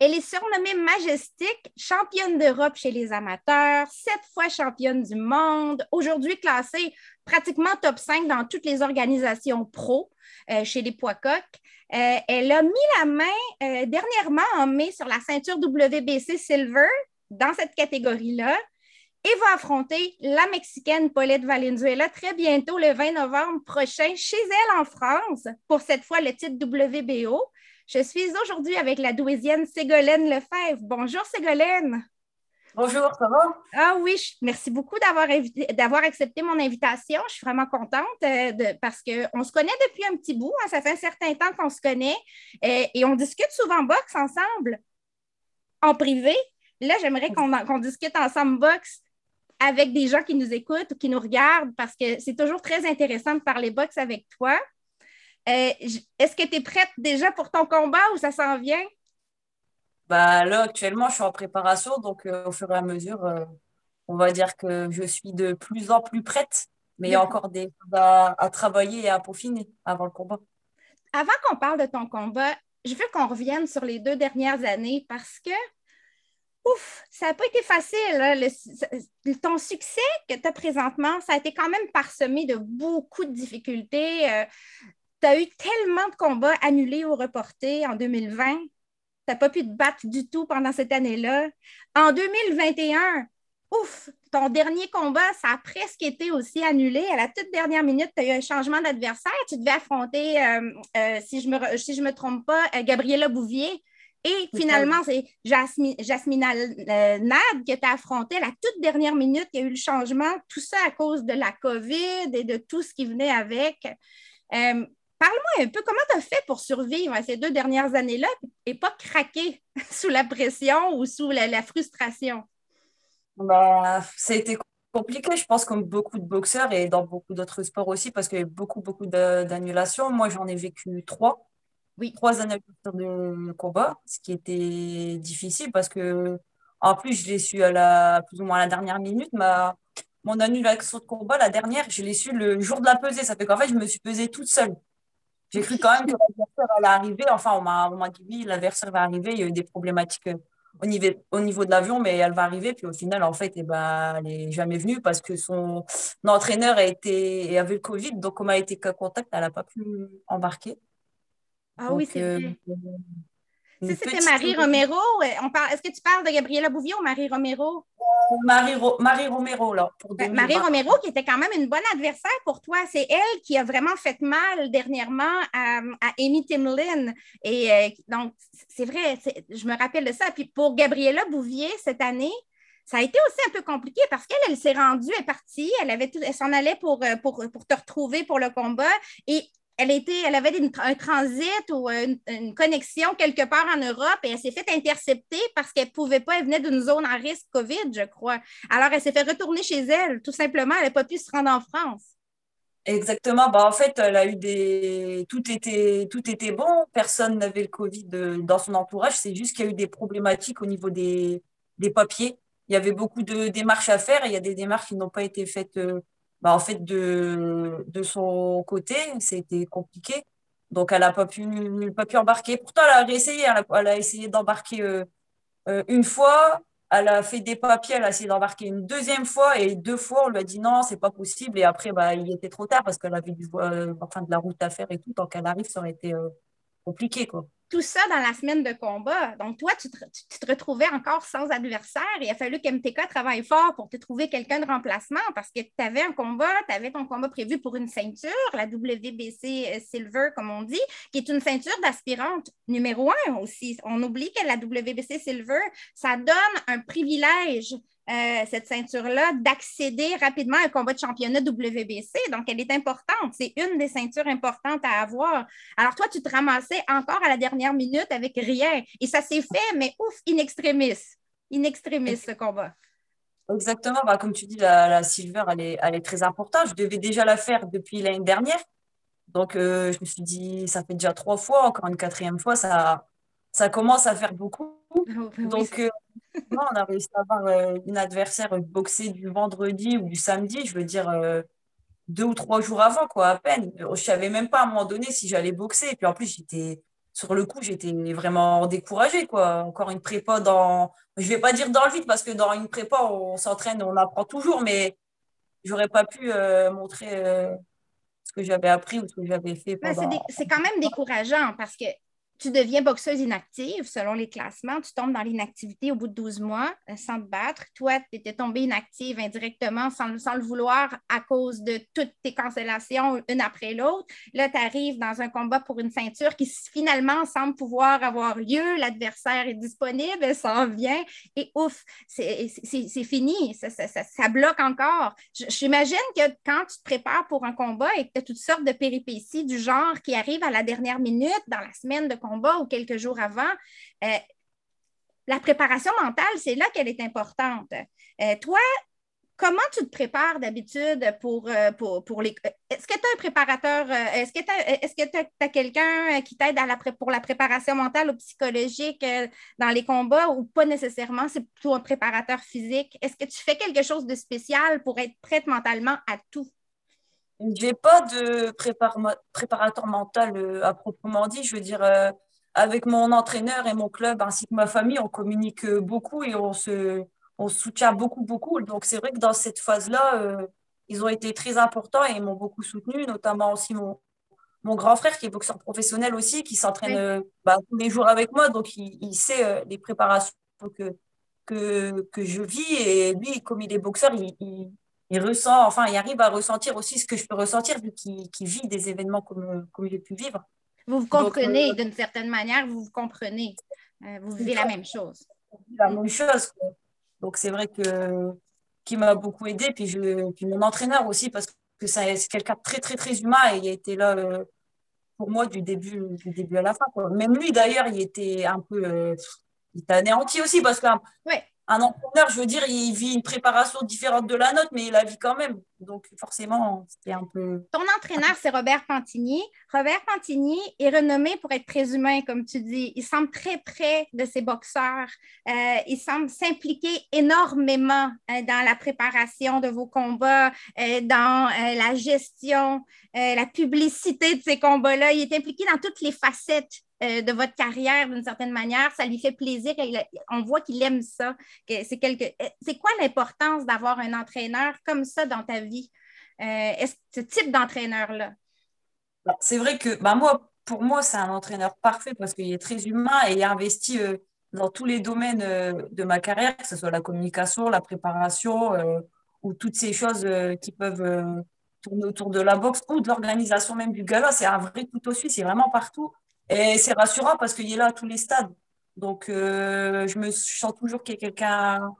Elle est surnommée Majestic, championne d'Europe chez les amateurs, sept fois championne du monde, aujourd'hui classée pratiquement top 5 dans toutes les organisations pro euh, chez les poids coqs. Euh, elle a mis la main euh, dernièrement en mai sur la ceinture WBC Silver dans cette catégorie-là et va affronter la Mexicaine Paulette Valenzuela très bientôt, le 20 novembre prochain, chez elle en France, pour cette fois le titre WBO. Je suis aujourd'hui avec la douésienne Ségolène Lefebvre. Bonjour Ségolène. Bonjour, ça va? Ah oui, merci beaucoup d'avoir accepté mon invitation. Je suis vraiment contente euh, parce qu'on se connaît depuis un petit bout. Hein. ça fait un certain temps qu'on se connaît euh, et on discute souvent boxe ensemble en privé. Là, j'aimerais qu'on discute ensemble boxe avec des gens qui nous écoutent ou qui nous regardent parce que c'est toujours très intéressant de parler boxe avec toi. Euh, est-ce que tu es prête déjà pour ton combat ou ça s'en vient? Bah, là, actuellement, je suis en préparation, donc euh, au fur et à mesure, euh, on va dire que je suis de plus en plus prête, mais il y a encore des choses à, travailler et à peaufiner avant le combat. Avant qu'on parle de ton combat, je veux qu'on revienne sur les deux dernières années parce que, ouf, ça n'a pas été facile. Hein, ton succès que tu as présentement, ça a été quand même parsemé de beaucoup de difficultés tu as eu tellement de combats annulés ou reportés en 2020. Tu n'as pas pu te battre du tout pendant cette année-là. En 2021, ouf, ton dernier combat, ça a presque été aussi annulé. À la toute dernière minute, tu as eu un changement d'adversaire. Tu devais affronter, euh, euh, si je ne me, si je me trompe pas, euh, Gabriela Bouvier. Et finalement, c'est Jasmina Nad que tu as affronté à la toute dernière minute. Il y a eu le changement, tout ça à cause de la COVID et de tout ce qui venait avec. Parle-moi un peu, comment tu as fait pour survivre à ces deux dernières années-là et pas craquer sous la pression ou sous la, frustration? Bah, ça a été compliqué, je pense, comme beaucoup de boxeurs et dans beaucoup d'autres sports aussi, parce qu'il y a eu beaucoup, beaucoup d'annulations. Moi, j'en ai vécu trois. Oui. Trois annulations de combat, ce qui était difficile parce que, en plus, je l'ai su à la, plus ou moins à la dernière minute. Ma, mon annulation de combat, la dernière, je l'ai su le jour de la pesée. Ça fait qu'en fait, je me suis pesée toute seule. J'ai cru quand même que l'adversaire allait arriver. Enfin, on m'a dit oui, l'adversaire va arriver. Il y a eu des problématiques euh, au niveau, au niveau de l'avion, mais elle va arriver. Puis au final, en fait, eh ben, elle n'est jamais venue parce que son entraîneur a été, avait le Covid. Donc, comme elle a été qu'à contact, elle n'a pas pu embarquer. Ah oui, c'est euh, vrai. c'était Marie Romero. Est-ce que tu parles de Gabriela Bouvier ou Marie Romero? Marie, Marie Romero, là. Pour ben, Marie Romero, qui était quand même une bonne adversaire pour toi. C'est elle qui a vraiment fait mal dernièrement à, Amy Timlin. Et euh, donc, c'est vrai, je me rappelle de ça. Puis pour Gabriela Bouvier, cette année, ça a été aussi un peu compliqué parce qu'elle, elle, s'est rendue, elle est partie, elle, avait elle s'en allait pour, euh, pour, pour, te retrouver pour le combat. Et elle, avait un transit ou une, connexion quelque part en Europe et elle s'est fait intercepter parce qu'elle ne pouvait pas, elle venait d'une zone à risque COVID, je crois. Alors, elle s'est fait retourner chez elle, tout simplement. Elle n'a pas pu se rendre en France. Exactement. Bah, en fait, elle a eu des. Tout était, bon. Personne n'avait le Covid dans son entourage. C'est juste qu'il y a eu des problématiques au niveau des, des papiers. Il y avait beaucoup de démarches à faire et il y a des démarches qui n'ont pas été faites. Bah, en fait, de, de son côté, c'était compliqué. Donc, elle n'a pas pu, pas pu embarquer. Pourtant, elle a réessayé. Elle a, elle a essayé d'embarquer euh, euh, une fois. Elle a fait des papiers. Elle a essayé d'embarquer une deuxième fois. Et deux fois, on lui a dit non, c'est pas possible. Et après, bah, il était trop tard parce qu'elle avait du, euh, enfin, de la route à faire et tout. Tant qu'elle arrive, ça aurait été tout ça dans la semaine de combat. Donc, toi, tu te, retrouvais encore sans adversaire. Il a fallu qu'MTK travaille fort pour te trouver quelqu'un de remplacement parce que tu avais un combat, tu avais ton combat prévu pour une ceinture, la WBC euh, Silver, comme on dit, qui est une ceinture d'aspirante numéro un aussi. On oublie que la WBC Silver, ça donne un privilège euh, cette ceinture-là, d'accéder rapidement à un combat de championnat WBC. Donc, elle est importante. C'est une des ceintures importantes à avoir. Alors, toi, tu te ramassais encore à la dernière minute avec rien. Et ça s'est fait, mais ouf, in extremis. In extremis, ce combat. Exactement. Bah, comme tu dis, la, silver, elle est, elle est, très importante. Je devais déjà la faire depuis l'année dernière. Donc, euh, je me suis dit, ça fait déjà trois fois, encore une quatrième fois, ça, ça commence à faire beaucoup. Donc, euh, on a réussi à avoir euh, une adversaire boxée du vendredi ou du samedi, je veux dire euh, deux ou trois jours avant, quoi, à peine. Je savais même pas à un moment donné si j'allais boxer. Et puis en plus, j'étais sur le coup, j'étais vraiment découragée. Quoi. Encore une prépa dans, je vais pas dire dans le vide parce que dans une prépa, on s'entraîne, on apprend toujours, mais j'aurais pas pu euh, montrer euh, ce que j'avais appris ou ce que j'avais fait. Pendant... C'est quand même décourageant parce que tu deviens boxeuse inactive selon les classements. Tu tombes dans l'inactivité au bout de 12 mois euh, sans te battre. Toi, tu étais tombée inactive indirectement sans, le vouloir à cause de toutes tes cancellations une après l'autre. Là, tu arrives dans un combat pour une ceinture qui finalement semble pouvoir avoir lieu. L'adversaire est disponible, elle s'en vient et ouf, c'est fini. Ça, ça, ça, bloque encore. J'imagine que quand tu te prépares pour un combat et que tu as toutes sortes de péripéties du genre qui arrivent à la dernière minute dans la semaine de combat, combat ou quelques jours avant, euh, la préparation mentale, c'est là qu'elle est importante. Euh, toi, comment tu te prépares d'habitude pour, euh, pour, les. Est-ce que tu as un préparateur, est-ce que tu as, quelqu'un qui t'aide pour la préparation mentale ou psychologique dans les combats ou pas nécessairement? C'est plutôt un préparateur physique. Est-ce que tu fais quelque chose de spécial pour être prête mentalement à tout? J'ai pas de préparateur mental euh, à proprement dit. Je veux dire, euh, avec mon entraîneur et mon club ainsi que ma famille, on communique euh, beaucoup et on se, on soutient beaucoup, beaucoup. Donc, c'est vrai que dans cette phase-là, ils ont été très importants et ils m'ont beaucoup soutenu, notamment aussi mon, mon grand frère qui est boxeur professionnel aussi, qui s'entraîne bah, tous les jours avec moi. Donc, il, sait les préparations que, que, que je vis. Et lui, comme il est boxeur, il il ressent, enfin, il arrive à ressentir aussi ce que je peux ressentir vu qu'il vit des événements comme, comme j'ai pu vivre. Vous vous comprenez euh, d'une certaine manière, vous vous comprenez. Euh, vous vivez la même chose. La même chose. Donc, c'est vrai que qui m'a beaucoup aidé. Puis, je, puis mon entraîneur aussi, parce que c'est quelqu'un de très, très, très humain et il a été là euh, pour moi du début, du début à la fin. Même lui, d'ailleurs, il était un peu. il était anéanti aussi parce que ouais un entraîneur, je veux dire, il vit une préparation différente de la nôtre, mais il la vit quand même. Donc, forcément, c'était un peu. Ton entraîneur, c'est Robert Pantini. Robert Pantini est renommé pour être très humain, comme tu dis. Il semble très près de ses boxeurs. Euh, il semble s'impliquer énormément euh, dans la préparation de vos combats, euh, dans la gestion, la publicité de ces combats-là. Il est impliqué dans toutes les facettes euh, de votre carrière d'une certaine manière. Ça lui fait plaisir. On voit qu'il aime ça. C'est quelque... Euh, c'est quoi l'importance d'avoir un entraîneur comme ça dans ta vie? Euh, ce type d'entraîneur-là? Bah, c'est vrai que bah, pour moi, c'est un entraîneur parfait parce qu'il est très humain et il a investi dans tous les domaines de ma carrière, que ce soit la communication, la préparation ou toutes ces choses qui peuvent tourner autour de la boxe ou de l'organisation même du gala. C'est un vrai couteau suisse, c'est vraiment partout. Et c'est rassurant parce qu'il est là à tous les stades. Donc, euh, je me sens toujours qu'il y a quelqu'un,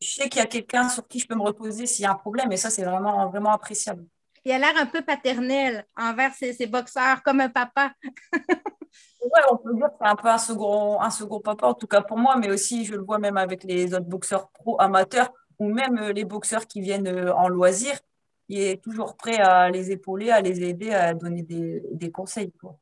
je sais qu'il y a quelqu'un sur qui je peux me reposer s'il y a un problème. Et ça, c'est vraiment, vraiment appréciable. Il a l'air un peu paternel envers ses, boxeurs, comme un papa. oui, on peut dire que c'est un peu un second, un second papa, en tout cas pour moi, mais aussi, je le vois même avec les autres boxeurs pro amateurs ou même euh, les boxeurs qui viennent euh, en loisir. Il est toujours prêt à les épauler, à les aider, à donner des, des conseils. Quoi.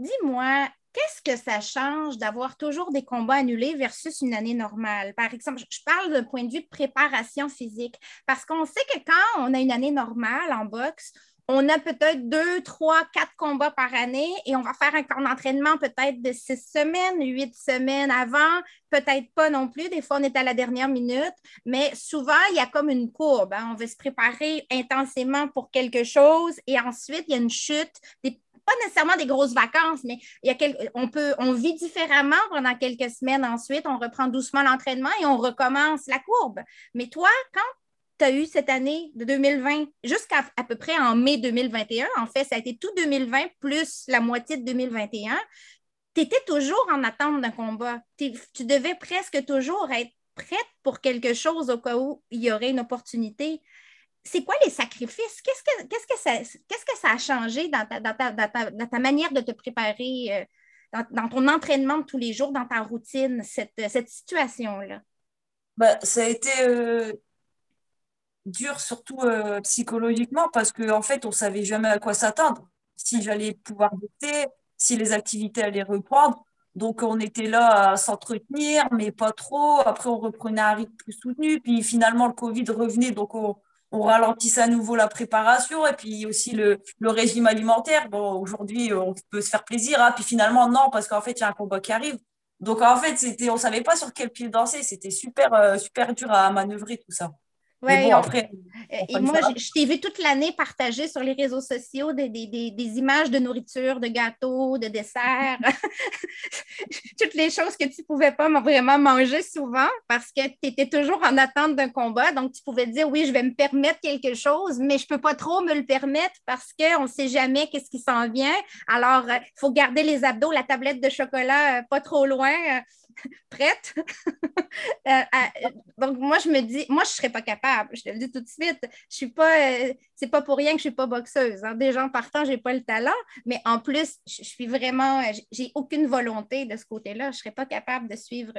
Dis-moi, qu'est-ce que ça change d'avoir toujours des combats annulés versus une année normale? Par exemple, je parle d'un point de vue de préparation physique, parce qu'on sait que quand on a une année normale en boxe, on a peut-être deux, trois, quatre combats par année et on va faire un camp d'entraînement peut-être de six semaines, huit semaines avant, peut-être pas non plus. Des fois, on est à la dernière minute, mais souvent, il y a comme une courbe. Hein. On veut se préparer intensément pour quelque chose et ensuite, il y a une chute, des pas nécessairement des grosses vacances, mais il y a on, peut, on vit différemment pendant quelques semaines ensuite. On reprend doucement l'entraînement et on recommence la courbe. Mais toi, quand tu as eu cette année de 2020 jusqu'à à peu près en mai 2021, en fait, ça a été tout 2020 plus la moitié de 2021, tu étais toujours en attente d'un combat. Tu devais presque toujours être prête pour quelque chose au cas où il y aurait une opportunité c'est quoi les sacrifices? Qu'est-ce que, qu'est-ce que, ça, que ça a changé dans ta, dans ta, dans ta, manière de te préparer, euh, dans, ton entraînement de tous les jours, dans ta routine, cette, cette situation-là? Ben, ça a été euh, dur, surtout euh, psychologiquement, parce qu'en en fait, on ne savait jamais à quoi s'attendre. Si j'allais pouvoir voter, si les activités allaient reprendre. Donc, on était là à s'entretenir, mais pas trop. Après, on reprenait un rythme plus soutenu. Puis finalement, le Covid revenait, donc on on ralentisse à nouveau la préparation et puis aussi le, régime alimentaire. Bon, aujourd'hui, on peut se faire plaisir, hein, puis finalement, non, parce qu'en fait, il y a un combat qui arrive. Donc, en fait, on savait pas sur quel pied danser. C'était super, euh, super dur à manœuvrer tout ça. Oui, après. et moi, je, t'ai vu toute l'année partager sur les réseaux sociaux des, images de nourriture, de gâteaux, de desserts, toutes les choses que tu ne pouvais pas vraiment manger souvent parce que tu étais toujours en attente d'un combat. Donc, tu pouvais dire oui, je vais me permettre quelque chose, mais je ne peux pas trop me le permettre parce qu'on ne sait jamais qu'est-ce qui s'en vient. Alors, il euh, faut garder les abdos, la tablette de chocolat euh, pas trop loin. Euh, prête. Euh, donc, moi, je me dis, moi, je ne serais pas capable. Je te le dis tout de suite. Je suis pas, euh, c'est pas pour rien que je ne suis pas boxeuse. Hein. Des gens partant, je n'ai pas le talent, mais en plus, je, suis vraiment, j'ai aucune volonté de ce côté-là. Je ne serais pas capable de suivre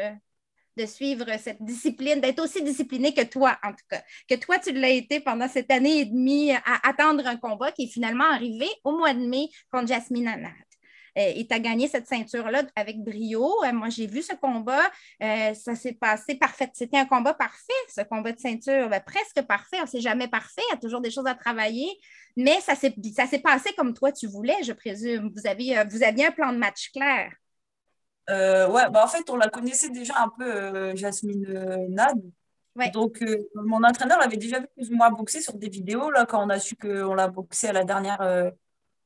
de suivre cette discipline, d'être aussi disciplinée que toi, en tout cas. Que toi, tu l'as été pendant cette année et demie à attendre un combat qui est finalement arrivé au mois de mai contre Jasmine Anat. Euh, et tu as gagné cette ceinture-là avec brio. Euh, moi, j'ai vu ce combat. Euh, ça s'est passé parfait. C'était un combat parfait, ce combat de ceinture. Ben, presque parfait. On ne sait jamais parfait. Il y a toujours des choses à travailler. Mais ça s'est passé comme toi, tu voulais, je présume. Vous aviez, vous aviez un plan de match clair. ouais, bah en fait, on la connaissait déjà un peu, Jasmine Nad. Donc, mon entraîneur avait déjà vu plus ou moins boxer sur des vidéos là, quand on a su qu'on l'a boxé à la dernière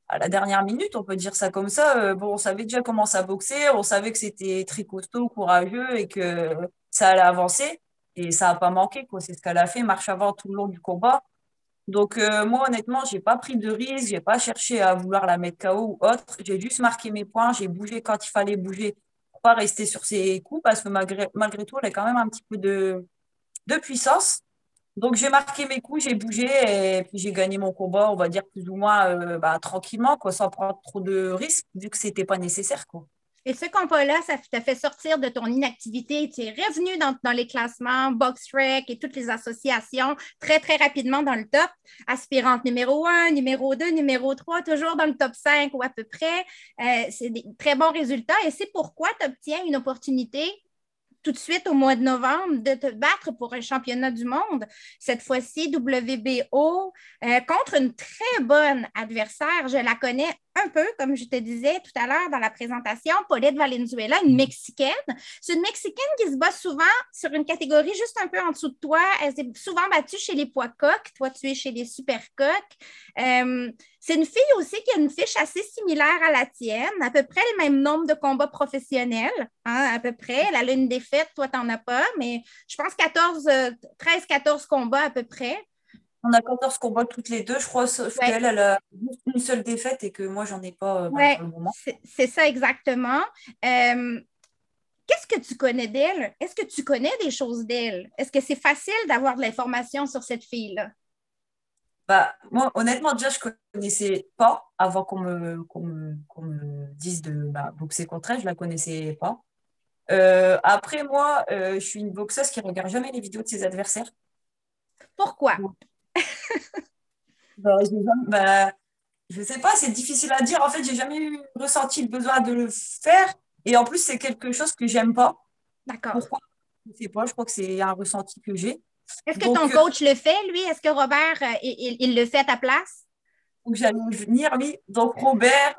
à la dernière minute, on peut dire ça comme ça. Euh, on savait déjà comment ça boxer, on savait que c'était très costaud, courageux et que ça allait avancer. Et ça n'a pas manqué, quoi. C'est ce qu'elle a fait, marche avant tout le long du combat. Donc, euh, moi, honnêtement, j'ai pas pris de risque, j'ai pas cherché à vouloir la mettre KO ou autre. J'ai juste marqué mes points, j'ai bougé quand il fallait bouger pour pas rester sur ses coups parce que malgré, tout, elle a quand même un petit peu de puissance. Donc j'ai marqué mes coups, j'ai bougé et puis j'ai gagné mon combat, on va dire plus ou moins euh, bah, tranquillement, quoi, sans prendre trop de risques, vu que ce n'était pas nécessaire. Quoi. Et ce combat-là, ça t'a fait sortir de ton inactivité. Tu es revenu dans, dans les classements, BoxRec et toutes les associations très, très rapidement dans le top. Aspirante numéro 1, numéro 2, numéro 3, toujours dans le top 5 ou à peu près. Euh, c'est des très bons résultats et c'est pourquoi tu obtiens une opportunité tout de suite au mois de novembre de te battre pour un championnat du monde, cette fois-ci WBO, euh, contre une très bonne adversaire. Je la connais un peu, comme je te disais tout à l'heure dans la présentation, Paulette Valenzuela, une Mexicaine. C'est une Mexicaine qui se bat souvent sur une catégorie juste un peu en dessous de toi. Elle s'est souvent battue chez les poids coques. Toi, tu es chez les super coques. Euh, c'est une fille aussi qui a une fiche assez similaire à la tienne, à peu près le même nombre de combats professionnels, hein, à peu près. Elle a une défaite, toi, tu n'en as pas, mais je pense 14, 13-14 combats à peu près. On a 14 combats toutes les deux. Je crois qu'elle elle a une seule défaite et que moi, j'en ai pas euh, pour le moment. C'est ça exactement. Euh, qu'est-ce que tu connais d'elle? Est-ce que tu connais des choses d'elle? Est-ce que c'est facile d'avoir de l'information sur cette fille-là? Bah, moi, honnêtement, déjà, je ne connaissais pas avant qu'on me, me, dise de bah, boxer contre elle. Je ne la connaissais pas. Euh, après, moi, je suis une boxeuse qui ne regarde jamais les vidéos de ses adversaires. Pourquoi? bah, je, bah, je sais pas, c'est difficile à dire. En fait, j'ai jamais eu ressenti le besoin de le faire. Et en plus, c'est quelque chose que j'aime pas. D'accord. Pourquoi? Je sais pas, je crois que c'est un ressenti que j'ai. Est-ce que ton euh, coach le fait, lui? Est-ce que Robert, euh, il, le fait à ta place? Donc, j'allais venir, oui. Donc, Robert,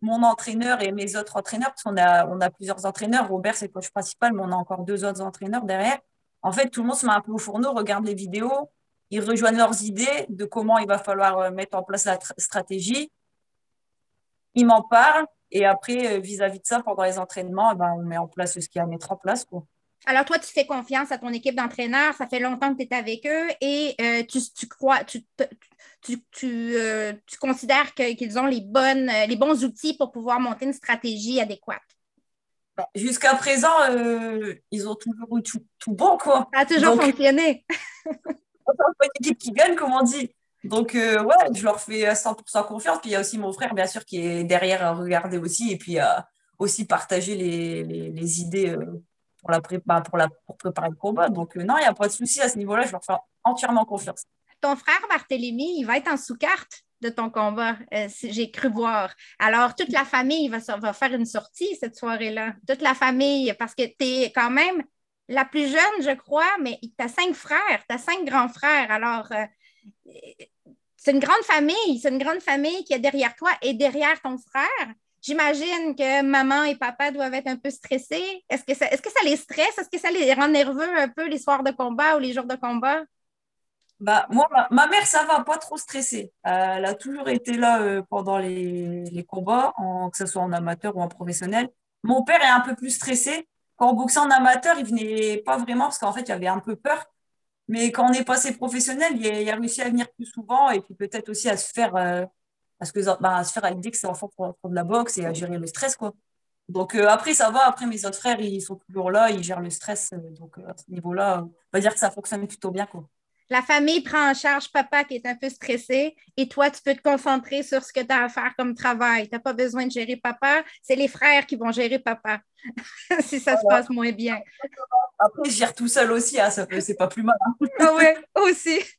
mon entraîneur et mes autres entraîneurs, parce qu'on a, on a plusieurs entraîneurs. Robert, c'est le coach principal, mais on a encore deux autres entraîneurs derrière. En fait, tout le monde se met un peu au fourneau, regarde les vidéos, ils rejoignent leurs idées de comment il va falloir euh, mettre en place la stratégie. Ils m'en parlent et après, vis-à-vis de ça, pendant les entraînements, eh ben, on met en place ce qu'il y a à mettre en place. Quoi. Alors, toi, tu fais confiance à ton équipe d'entraîneurs, ça fait longtemps que tu es avec eux et euh, tu, crois, tu, considères qu'ils ont les, bonnes, les bons outils pour pouvoir monter une stratégie adéquate? Jusqu'à présent, ils ont toujours eu tout, bon, quoi. Ça a toujours fonctionné. une équipe qui gagne, comme on dit. Donc, euh, ouais, je leur fais 100% confiance. Puis il y a aussi mon frère, bien sûr, qui est derrière à regarder aussi et puis à aussi partager les, les, idées euh, prépa, pour, préparer le combat. Donc, euh, non, il n'y a pas de souci à ce niveau-là. Je leur fais entièrement confiance. Ton frère Barthélémy, il va être en sous-carte de ton combat, j'ai cru voir. Alors, toute la famille va, va faire une sortie cette soirée-là. Toute la famille, parce que tu es quand même la plus jeune, je crois, mais tu as cinq frères, tu as cinq grands frères. Alors, euh, c'est une grande famille, c'est une grande famille qui est derrière toi et derrière ton frère. J'imagine que maman et papa doivent être un peu stressés. Est-ce que, ça, les stresse? Est-ce que ça les rend nerveux un peu les soirs de combat ou les jours de combat? Bah, moi, ma, mère, ça va, pas trop stressée. elle a toujours été là euh, pendant les, combats, que ce soit en amateur ou en professionnel. Mon père est un peu plus stressé. Quand on boxait en amateur, il venait pas vraiment parce qu'en fait, il avait un peu peur. Mais quand on est passé professionnel, il a, a réussi à venir plus souvent et puis peut-être aussi à se faire, euh, à, ce que, bah, à se faire à l'idée que c'est enfant pour, de la boxe et à gérer le stress. Quoi. Donc euh, après, ça va. Après, mes autres frères, ils sont toujours là, ils gèrent le stress. donc à ce niveau-là, on va dire que ça fonctionne plutôt bien. Quoi. La famille prend en charge papa qui est un peu stressé et toi, tu peux te concentrer sur ce que tu as à faire comme travail. Tu n'as pas besoin de gérer papa, c'est les frères qui vont gérer papa si ça se passe moins bien. Après, je gère tout seul aussi, hein, c'est pas plus mal. Hein. ah oui, aussi.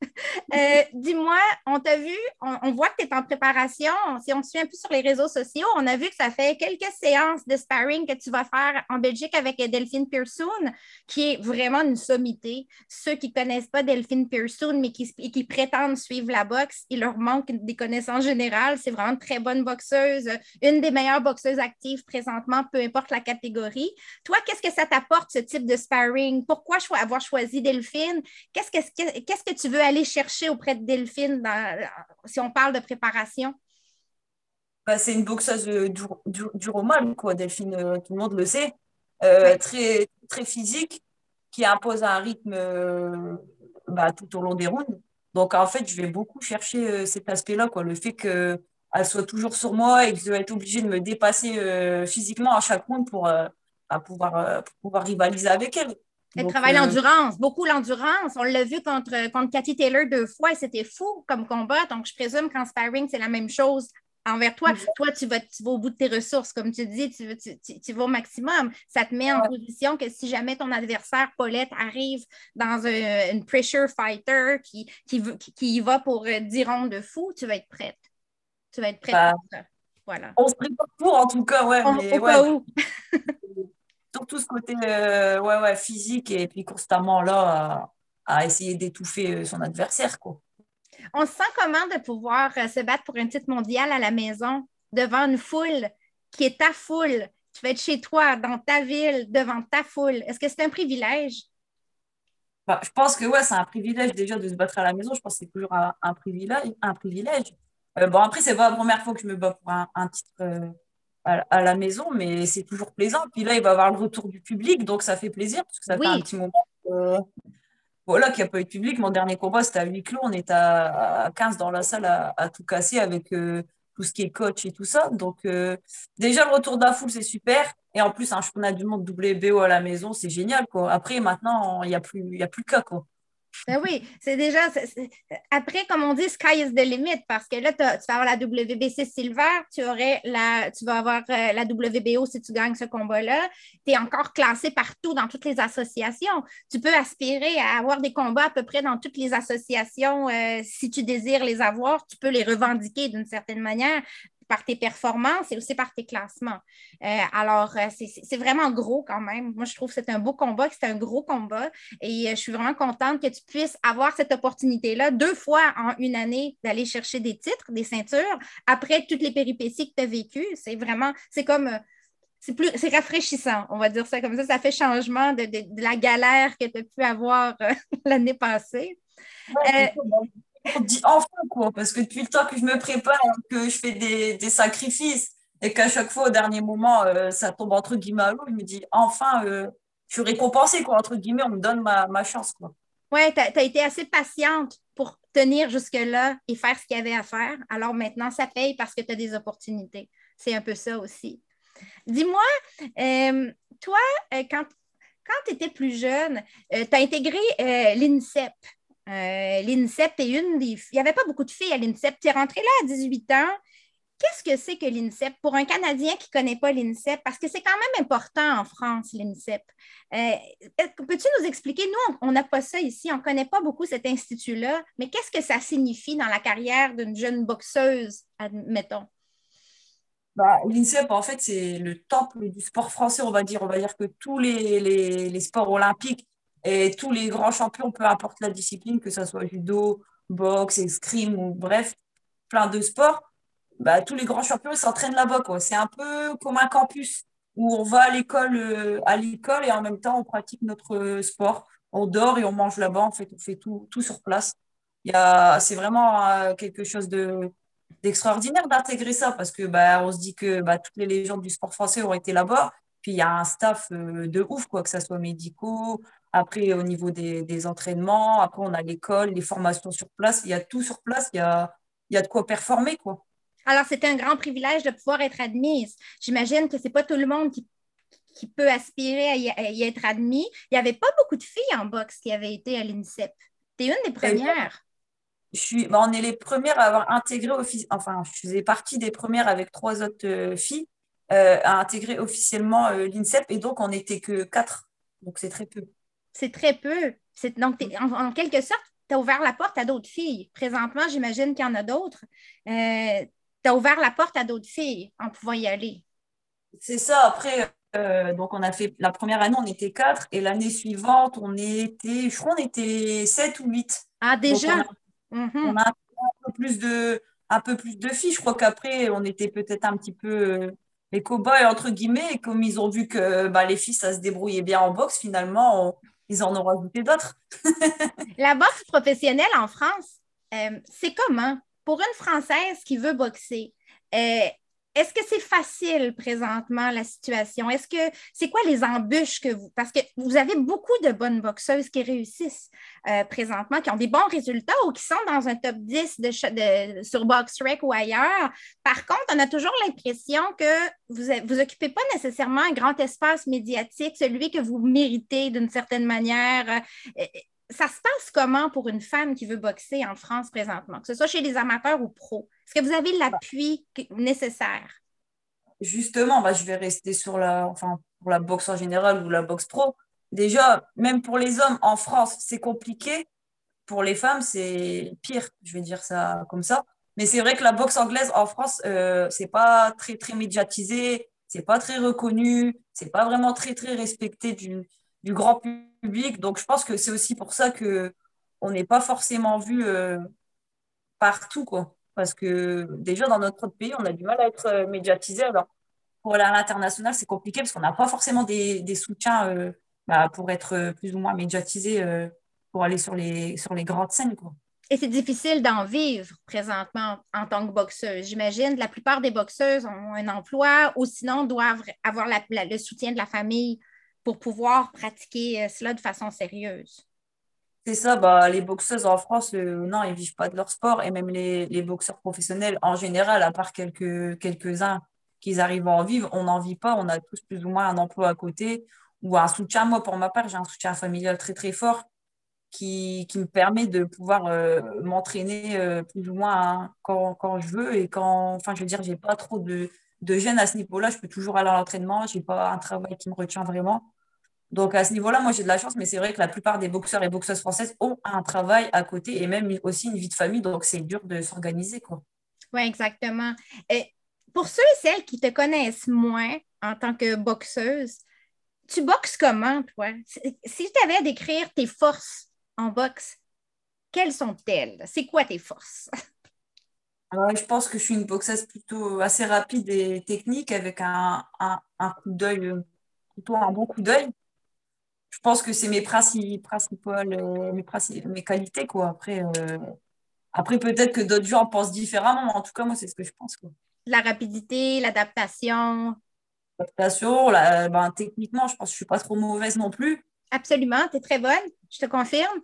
Euh, dis-moi, on t'a vu, on, voit que tu es en préparation. Si on te suit un peu sur les réseaux sociaux, on a vu que ça fait quelques séances de sparring que tu vas faire en Belgique avec Delphine Pearson, qui est vraiment une sommité. Ceux qui ne connaissent pas Delphine Pearson, mais qui, qui prétendent suivre la boxe, il leur manque des connaissances générales. C'est vraiment une très bonne boxeuse, une des meilleures boxeuses actives présentement, peu importe la catégorie. Toi, qu'est-ce que ça t'apporte, ce type de sparring? Pourquoi avoir choisi Delphine? Qu'est-ce que, qu'est-ce que tu veux aller chercher auprès de Delphine si on parle de préparation? Bah, c'est une boxeuse du, du, du roman, quoi. Delphine, euh, tout le monde le sait. Euh, très, très physique, qui impose un rythme euh, bah, tout au long des rounds. Donc, en fait, je vais beaucoup chercher cet aspect-là, quoi. Le fait qu'elle soit toujours sur moi et que je vais être obligée de me dépasser physiquement à chaque round pour, à pouvoir, euh, pouvoir rivaliser avec elle. Elle travaille euh, l'endurance, beaucoup l'endurance. On l'a vu contre, contre Cathy Taylor deux fois et c'était fou comme combat. Donc, je présume qu'en sparring, c'est la même chose envers toi. Toi, tu vas, tu vas, au bout de tes ressources, comme tu dis, tu, tu, tu vas au maximum. Ça te met en position que si jamais ton adversaire, Paulette, arrive dans un, une pressure fighter qui, qui, qui, y va pour 10 euh, rondes de fou, tu vas être prête. Tu vas être prête bah, pour ça. Voilà. On se prépare pour, en tout cas, ouais. mais, ouais. tout ce côté euh, ouais, ouais, physique et puis constamment là à, essayer d'étouffer euh, son adversaire. Quoi. On se sent comment de pouvoir euh, se battre pour un titre mondial à la maison devant une foule qui est ta foule? Tu vas être chez toi, dans ta ville, devant ta foule. Est-ce que c'est un privilège? Bah, je pense que ouais, c'est un privilège déjà de se battre à la maison. Je pense que c'est toujours un, privilège. Un privilège. bon, après, c'est pas la première fois que je me bats pour un, titre à, la maison, mais c'est toujours plaisant. Puis là, il va avoir le retour du public, donc ça fait plaisir, parce que ça fait un petit moment voilà, qu'il n'y a pas eu de public. Mon dernier combat, c'était à huis clos. On était à, 15 dans la salle à, tout casser avec euh, tout ce qui est coach et tout ça. Donc, euh, déjà, le retour de la foule, c'est super. Et en plus, un championnat du monde WBO à la maison, c'est génial. Quoi. Après, maintenant, il n'y a, plus, il y a plus le cas. Quoi. Ben oui, c'est déjà. Après, comme on dit, sky is the limit parce que là, tu vas avoir la WBC Silver, tu, aurais la, tu vas avoir euh, la WBO si tu gagnes ce combat-là. Tu es encore classé partout dans toutes les associations. Tu peux aspirer à avoir des combats à peu près dans toutes les associations euh, si tu désires les avoir. Tu peux les revendiquer d'une certaine manière par tes performances et aussi par tes classements. Euh, alors, euh, c'est vraiment gros quand même. Moi, je trouve que c'est un beau combat, que c'est un gros combat. Et euh, je suis vraiment contente que tu puisses avoir cette opportunité-là deux fois en une année d'aller chercher des titres, des ceintures, après toutes les péripéties que tu as vécues. C'est vraiment, c'est comme c'est plus c'est rafraîchissant, on va dire ça comme ça. Ça fait changement de, la galère que tu as pu avoir l'année passée on dit enfin, quoi, parce que depuis le temps que je me prépare, que je fais des, sacrifices, et qu'à chaque fois, au dernier moment, euh, ça tombe entre guillemets à l'eau, je me dis enfin, euh, je suis récompensée, quoi, entre guillemets, on me donne ma, chance. Quoi. Oui, tu as, été assez patiente pour tenir jusque-là et faire ce qu'il y avait à faire. Alors maintenant, ça paye parce que tu as des opportunités. C'est un peu ça aussi. Dis-moi, euh, toi, quand, quand tu étais plus jeune, tu as intégré l'INSEP. Euh, L'INSEP est une des. Il n'y avait pas beaucoup de filles à l'INSEP. Tu es rentrée là à 18 ans. Qu'est-ce que c'est que l'INSEP? Pour un Canadien qui ne connaît pas l'INSEP? Parce que c'est quand même important en France, l'INSEP. Euh, peux-tu nous expliquer? Nous, on n'a pas ça ici, on ne connaît pas beaucoup cet institut-là, mais qu'est-ce que ça signifie dans la carrière d'une jeune boxeuse, admettons? bah, L'INSEP, en fait, c'est le temple du sport français, on va dire. On va dire que tous les, les, sports olympiques et tous les grands champions, peu importe la discipline, que ce soit judo, boxe, escrime ou bref, plein de sports, bah, tous les grands champions s'entraînent là-bas. C'est un peu comme un campus où on va à l'école euh, et en même temps on pratique notre sport. On dort et on mange là-bas. On fait tout, sur place. C'est vraiment euh, quelque chose de, d'extraordinaire d'intégrer ça parce que bah, se dit que bah, toutes les légendes du sport français ont été là-bas. Puis il y a un staff euh, de ouf, quoi, que ce soit médicaux, après au niveau des, des entraînements, après on a l'école, les formations sur place, il y a tout sur place, il y a, il y a de quoi performer. Quoi. Alors, c'était un grand privilège de pouvoir être admise. J'imagine que ce n'est pas tout le monde qui, qui peut aspirer à y, être admis. Il n'y avait pas beaucoup de filles en boxe qui avaient été à l'INSEP. Tu es une des premières suis, bah, on est les premières à avoir intégré, enfin, je faisais partie des premières avec trois autres euh, filles euh, à intégrer officiellement euh, l'INSEP et donc on n'était que quatre. Donc c'est très peu. C'est très peu. Donc, en, quelque sorte, tu as ouvert la porte à d'autres filles. Présentement, j'imagine qu'il y en a d'autres. tu as ouvert la porte à d'autres filles en pouvant y aller. C'est ça. Après, donc on a fait la première année, on était quatre et l'année suivante, on était, je crois, on était sept ou huit. Ah, déjà? On a un peu plus de, un peu plus de filles. Je crois qu'après, on était peut-être un petit peu euh, les cow-boys, entre guillemets, et comme ils ont vu que bah, les filles, ça se débrouillait bien en boxe, finalement, ils en ont rajouté d'autres. La boxe professionnelle en France, euh, c'est comment? Pour une Française qui veut boxer, euh, est-ce que c'est facile présentement la situation? Est-ce que c'est quoi les embûches que vous. Parce que vous avez beaucoup de bonnes boxeuses qui réussissent euh, présentement, qui ont des bons résultats ou qui sont dans un top 10 de, sur BoxRec ou ailleurs. Par contre, on a toujours l'impression que vous vous occupez pas nécessairement un grand espace médiatique, celui que vous méritez d'une certaine manière. Ça se passe comment pour une femme qui veut boxer en France présentement, que ce soit chez les amateurs ou pros? Est-ce que vous avez l'appui nécessaire? Justement, bah, je vais rester sur la, enfin, pour la boxe en général ou la boxe pro. Déjà, même pour les hommes en France, c'est compliqué. Pour les femmes, c'est pire. Je vais dire ça comme ça. Mais c'est vrai que la boxe anglaise en France, euh, c'est pas très très médiatisé, c'est pas très reconnu, c'est pas vraiment très très respecté du, du grand public. Donc, je pense que c'est aussi pour ça que on n'est pas forcément vu euh, partout, quoi. Parce que déjà, dans notre pays, on a du mal à être euh, médiatisé. Alors, pour aller à l'international, c'est compliqué parce qu'on n'a pas forcément des, soutiens euh, bah, pour être plus ou moins médiatisé pour aller sur les, sur les grandes scènes, quoi. Et c'est difficile d'en vivre présentement en tant que boxeuse. J'imagine la plupart des boxeuses ont un emploi ou sinon doivent avoir le soutien de la famille pour pouvoir pratiquer euh, cela de façon sérieuse. C'est ça, bah, les boxeuses en France, euh, non, ils ne vivent pas de leur sport. Et même les, les, boxeurs professionnels, en général, à part quelques, quelques-uns qui arrivent à en vivre, on n'en vit pas. On a tous plus ou moins un emploi à côté ou un soutien. Moi, pour ma part, j'ai un soutien familial très, très fort qui, qui me permet de pouvoir euh, m'entraîner plus ou moins hein, quand, quand, je veux. Et quand, enfin, je veux dire, je n'ai pas trop de, de gêne à ce niveau-là. Je peux toujours aller à l'entraînement. Je n'ai pas un travail qui me retient vraiment. Donc à ce niveau-là, moi j'ai de la chance, mais c'est vrai que la plupart des boxeurs et boxeuses françaises ont un travail à côté et même aussi une vie de famille, donc c'est dur de s'organiser. Oui, exactement. Et pour ceux et celles qui te connaissent moins en tant que boxeuse, tu boxes comment, toi? Si tu avais à décrire tes forces en boxe, quelles sont-elles? C'est quoi tes forces? je pense que je suis une boxeuse plutôt assez rapide et technique avec un, un, un coup d'œil, plutôt un bon coup d'œil je pense que c'est mes principales, euh, mes, mes qualités, quoi. Après, euh, après peut-être que d'autres gens pensent différemment, mais en tout cas, moi, c'est ce que je pense, quoi. La rapidité, l'adaptation. L'adaptation, ben, techniquement, je pense que je ne suis pas trop mauvaise non plus. Absolument, tu es très bonne, je te confirme.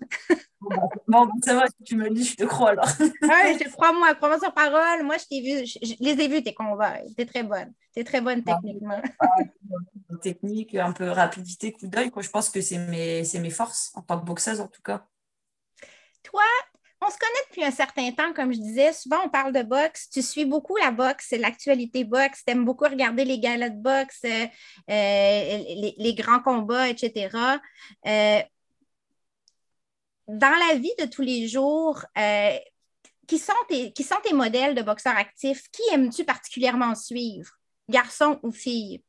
bon, c'est vrai, si tu me le dis, je te crois alors. oui, je te crois, moi, crois-moi sur parole. Moi, je t'ai vu, je, les ai vus, tes combats. Tu es très bonne. Tu es très bonne techniquement. Technique, un peu rapidité, coup d'œil. Je pense que c'est mes, mes forces en tant que boxeuse, en tout cas. Toi, on se connaît depuis un certain temps, comme je disais. Souvent, on parle de boxe. Tu suis beaucoup la boxe, l'actualité boxe. Tu aimes beaucoup regarder les galas de boxe, euh, euh, les, grands combats, etc. Euh, dans la vie de tous les jours, qui, sont tes, qui sont tes modèles de boxeurs actifs? Qui aimes-tu particulièrement suivre? garçon ou fille?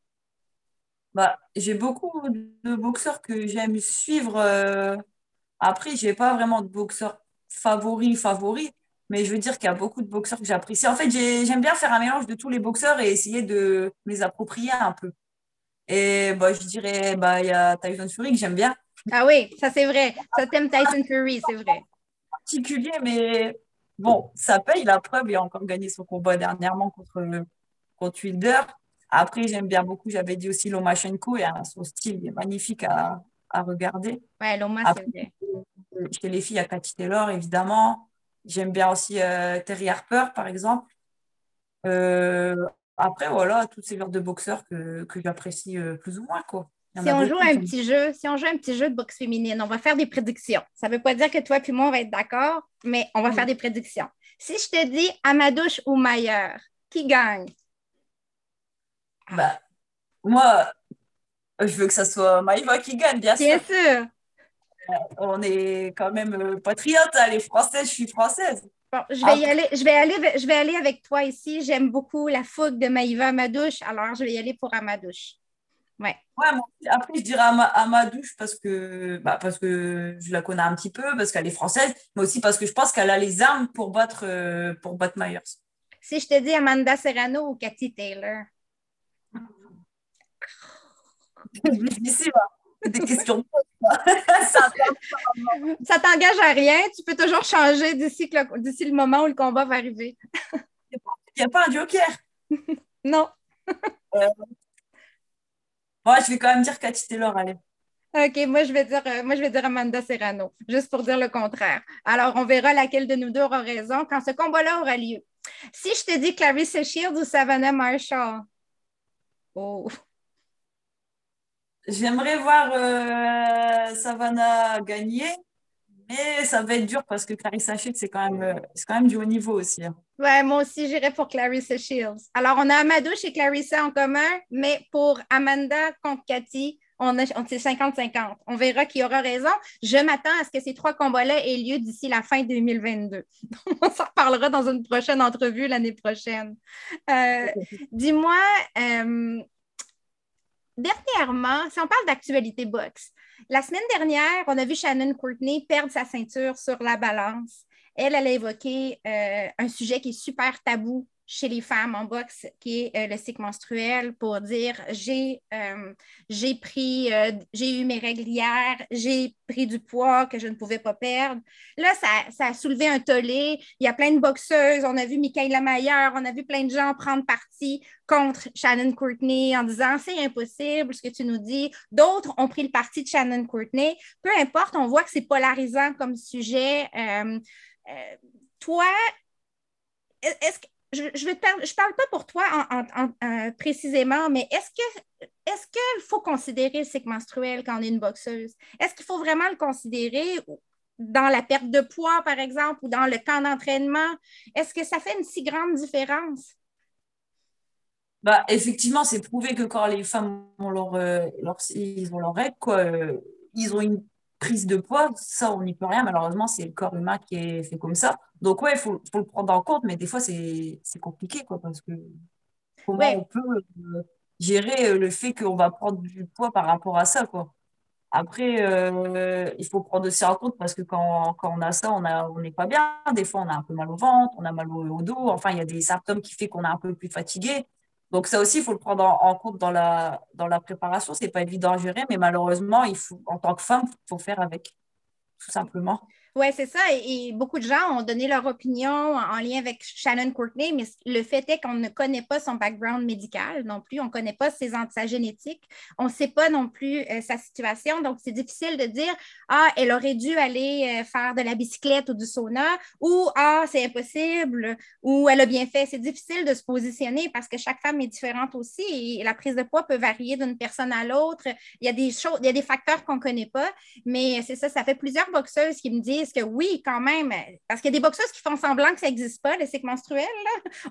Bah, j'ai beaucoup de boxeurs que j'aime suivre. Après, j'ai pas vraiment de boxeurs favoris, favoris, mais je veux dire qu'il y a beaucoup de boxeurs que j'apprécie. En fait, j'aime bien faire un mélange de tous les boxeurs et essayer de les approprier un peu. Et bah, je dirais, bah, il y a Tyson Fury que j'aime bien. Ah oui, ça c'est vrai. Ça t'aime Tyson Fury, c'est vrai. Particulier, mais bon, ça paye la preuve. Il a encore gagné son combat dernièrement contre, contre Wilder. Après, j'aime bien beaucoup, j'avais dit aussi Lomachenko, et son style est magnifique à, à regarder. Ouais, Loma, c'est vrai. Chez les filles, il y a Cathy Taylor, évidemment. J'aime bien aussi euh, Terry Harper, par exemple. Euh, après, voilà, tous ces genres de boxeurs que, que j'apprécie euh, plus ou moins, quoi. Si on joue un petit jeu, si on joue un petit jeu de boxe féminine, on va faire des prédictions. Ça ne veut pas dire que toi et moi, on va être d'accord, mais on va faire des prédictions. Si je te dis Amadouche ou Mayer, qui gagne? Bah, moi, je veux que ça soit Maïva qui gagne, bien sûr. Bien sûr. On est quand même patriotes, hein, les Françaises, je suis française. Bon, je vais, y aller, je, vais aller, je vais aller avec toi ici. J'aime beaucoup la fougue de Maïva Amadouche, alors je vais y aller pour Amadouche. Ouais. Ouais, après, je dirais Amadouche parce que, bah, parce que je la connais un petit peu, parce qu'elle est française, mais aussi parce que je pense qu'elle a les armes pour battre, euh, pour battre Myers. Si je te dis Amanda Serrano ou Cathy Taylor? Hein. Des questions. ça t'engage à rien. Tu peux toujours changer d'ici le, d'ici le moment où le combat va arriver. Il n'y a pas un joker. non. Euh, moi, je vais quand même dire Cathy Taylor, allez. OK, moi je vais dire euh, moi je vais dire Amanda Serrano, juste pour dire le contraire. Alors, on verra laquelle de nous deux aura raison quand ce combat-là aura lieu. Si je te dis Clarissa Shields ou Savannah Marshall? Oh. J'aimerais voir euh, Savannah gagner, mais ça va être dur parce que Clarissa Shields, c'est quand, même, euh, quand même du haut niveau aussi. Hein. Ouais, moi aussi, j'irais pour Clarissa Shields. Alors, on a Amadouche et Clarissa en commun, mais pour Amanda contre Cathy, on, on c'est 50-50. On verra qui aura raison. Je m'attends à ce que ces trois combats-là aient lieu d'ici la fin 2022. on s'en reparlera dans une prochaine entrevue l'année prochaine. Euh, dis-moi, dernièrement, si on parle d'actualité boxe, la semaine dernière, on a vu Shannon Courtney perdre sa ceinture sur la balance. Elle, elle a évoqué euh, un sujet qui est super tabou chez les femmes en boxe, qui est euh, le cycle menstruel, pour dire j'ai euh, pris, euh, j'ai eu mes règles hier, j'ai pris du poids que je ne pouvais pas perdre. Là, ça, ça, a soulevé un tollé. Il y a plein de boxeuses. On a vu Michaela Mayer, on a vu plein de gens prendre parti contre Shannon Courtney en disant c'est impossible ce que tu nous dis. D'autres ont pris le parti de Shannon Courtney. Peu importe, on voit que c'est polarisant comme sujet. toi, est-ce que je ne parle pas pour toi en, précisément, mais est-ce qu'il faut considérer le cycle menstruel quand on est une boxeuse? Est-ce qu'il faut vraiment le considérer dans la perte de poids, par exemple, ou dans le temps d'entraînement? Est-ce que ça fait une si grande différence? Bah, effectivement, c'est prouvé que quand les femmes ont leur, euh, ils ont leur euh, ils ont une prise de poids, ça, on n'y peut rien. Malheureusement, c'est le corps humain qui est fait comme ça. Donc, ouais, il faut, faut, le prendre en compte, mais des fois, c'est compliqué, quoi, parce que comment on peut euh, gérer euh, le fait qu'on va prendre du poids par rapport à ça, quoi. Après, euh, il faut prendre aussi en compte parce que quand, quand on a ça, on n'est on pas bien. Des fois, on a un peu mal au ventre, on a mal au, au dos. Enfin, il y a des symptômes qui font qu'on est un peu plus fatigué. Donc ça aussi, il faut le prendre en, compte dans la, dans la préparation. Ce n'est pas évident à gérer, mais malheureusement, il faut, en tant que femme, il faut faire avec, tout simplement. Oui, c'est ça. Et, beaucoup de gens ont donné leur opinion en, lien avec Shannon Courtney, mais le fait est qu'on ne connaît pas son background médical non plus. On ne connaît pas ses, sa génétique. On ne sait pas non plus euh, sa situation. Donc, c'est difficile de dire Ah, elle aurait dû aller euh, faire de la bicyclette ou du sauna ou Ah, c'est impossible ou elle a bien fait. C'est difficile de se positionner parce que chaque femme est différente aussi et la prise de poids peut varier d'une personne à l'autre. Il y a des choses, il y a des facteurs qu'on ne connaît pas, mais c'est ça, ça fait plusieurs boxeuses qui me disent précise que oui, quand même, parce qu'il y a des boxeuses qui font semblant que ça n'existe pas, le cycle menstruel.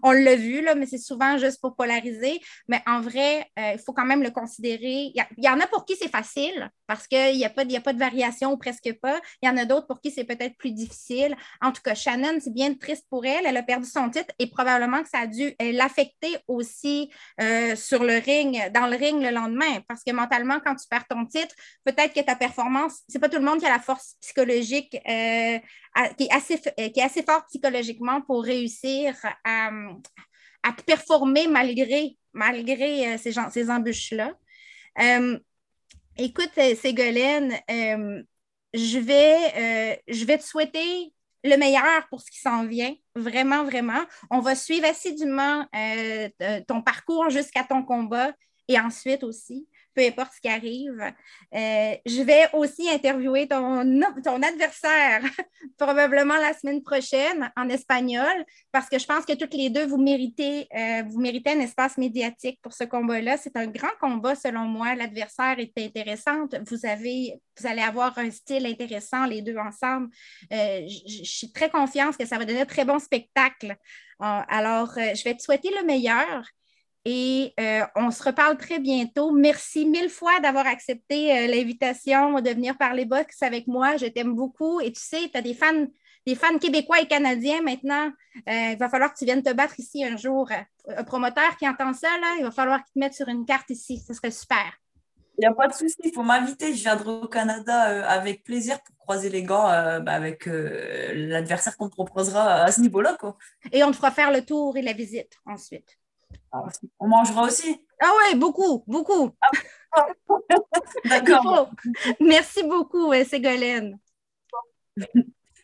On l'a vu, là, mais c'est souvent juste pour polariser. Mais en vrai, euh, il faut quand même le considérer. Il y, en a pour qui c'est facile parce qu'il n'y a, pas, a pas de variation ou presque pas. Il y en a d'autres pour qui c'est peut-être plus difficile. En tout cas, Shannon, c'est bien triste pour elle. Elle a perdu son titre et probablement que ça a dû l'affecter aussi euh, sur le ring, dans le ring le lendemain. Parce que mentalement, quand tu perds ton titre, peut-être que ta performance, c'est pas tout le monde qui a la force psychologique, euh, qui, est assez, qui est assez forte psychologiquement pour réussir à, performer malgré, malgré euh, ces, ces embûches-là. Euh, écoute, Ségolène, je, vais, je vais te souhaiter le meilleur pour ce qui s'en vient, vraiment, vraiment. On va suivre assidûment ton parcours jusqu'à ton combat et ensuite aussi peu importe ce qui arrive. Euh, je vais aussi interviewer ton, ton adversaire probablement la semaine prochaine en espagnol parce que je pense que toutes les deux, vous méritez, euh, vous méritez un espace médiatique pour ce combat-là. C'est un grand combat selon moi. L'adversaire est intéressante. Vous, avez, vous allez avoir un style intéressant les deux ensemble. Euh, je suis très confiante que ça va donner un très bon spectacle. alors, je vais te souhaiter le meilleur. Et euh, on se reparle très bientôt. Merci mille fois d'avoir accepté euh, l'invitation de venir parler boxe avec moi. Je t'aime beaucoup. Et tu sais, tu as des fans, des fans québécois et canadiens maintenant. Euh, il va falloir que tu viennes te battre ici un jour. Un promoteur qui entend ça, là, il va falloir qu'il te mette sur une carte ici. Ce serait super. Il n'y a pas de souci, il faut m'inviter. Je viendrai au Canada avec plaisir pour croiser les gants bah, avec l'adversaire qu'on te proposera à ce niveau-là. Et on te fera faire le tour et la visite ensuite. On mangera aussi. Ah ouais, beaucoup, beaucoup. Ah, D'accord. Merci beaucoup, Ségolène.